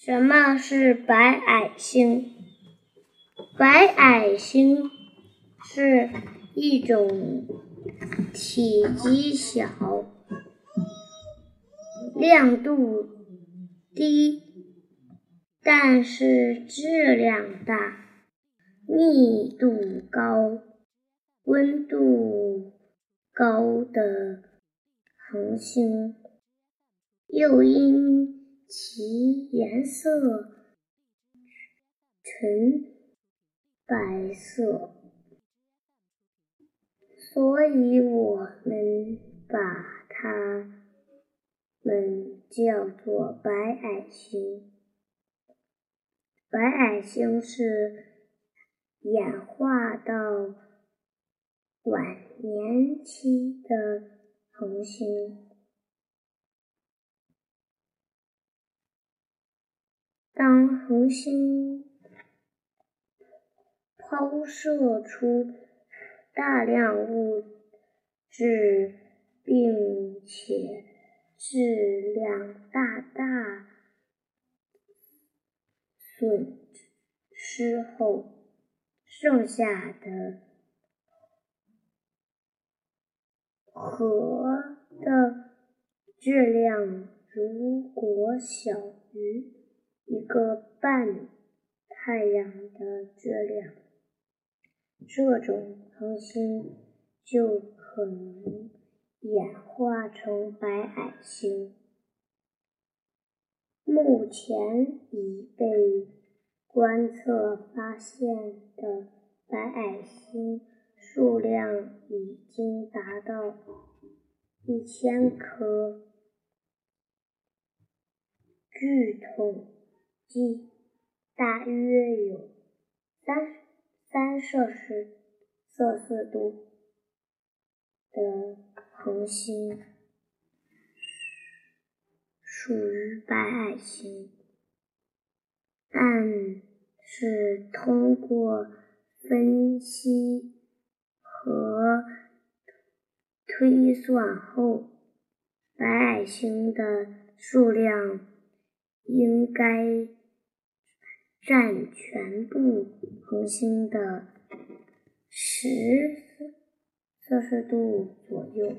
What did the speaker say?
什么是白矮星？白矮星是一种体积小、亮度低，但是质量大、密度高、温度高的恒星，又因其颜色呈白色，所以我们把它们叫做白矮星。白矮星是演化到晚年期的恒星。当恒星抛射出大量物质，并且质量大大损失后，剩下的核的质量如果小于。一个半太阳的质量，这种恒星就可能演化成白矮星。目前已被观测发现的白矮星数量已经达到一千颗，据统。即大约有三三摄氏摄氏度的恒星属于白矮星，但是通过分析和推算后，白矮星的数量应该。占全部恒星的十摄氏度左右。